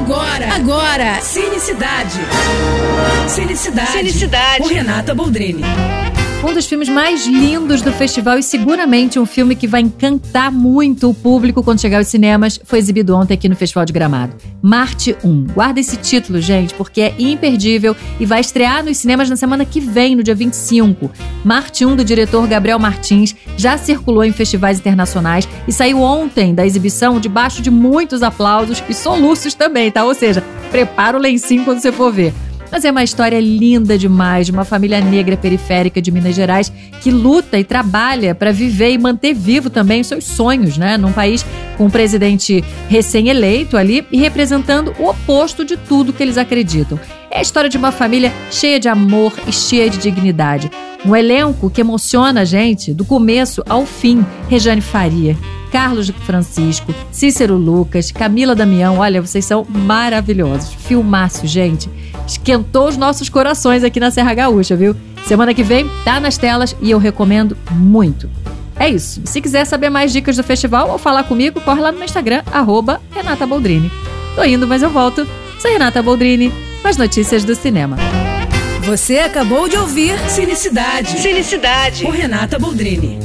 Agora, agora, Cinecidade. Cinecidade. Cinecidade. Com Renata Boldrini. Um dos filmes mais lindos do festival e seguramente um filme que vai encantar muito o público quando chegar aos cinemas foi exibido ontem aqui no Festival de Gramado. Marte 1. Guarda esse título, gente, porque é imperdível e vai estrear nos cinemas na semana que vem, no dia 25. Marte 1 do diretor Gabriel Martins já circulou em festivais internacionais e saiu ontem da exibição debaixo de muitos aplausos e soluços também, tá? Ou seja, prepara o lencinho quando você for ver. Mas é uma história linda demais de uma família negra periférica de Minas Gerais que luta e trabalha para viver e manter vivo também seus sonhos, né? Num país com um presidente recém-eleito ali e representando o oposto de tudo que eles acreditam. É a história de uma família cheia de amor e cheia de dignidade. Um elenco que emociona a gente do começo ao fim. Rejane Faria, Carlos Francisco, Cícero Lucas, Camila Damião. Olha, vocês são maravilhosos. Filmaço, gente. Esquentou os nossos corações aqui na Serra Gaúcha, viu? Semana que vem tá nas telas e eu recomendo muito. É isso. Se quiser saber mais dicas do festival ou falar comigo, corre lá no meu Instagram, arroba Renata Boldrini. Tô indo, mas eu volto. Sou Renata Boldrini, com as notícias do cinema. Você acabou de ouvir Cinecidade. Cinecidade. Com Renata Boldrini.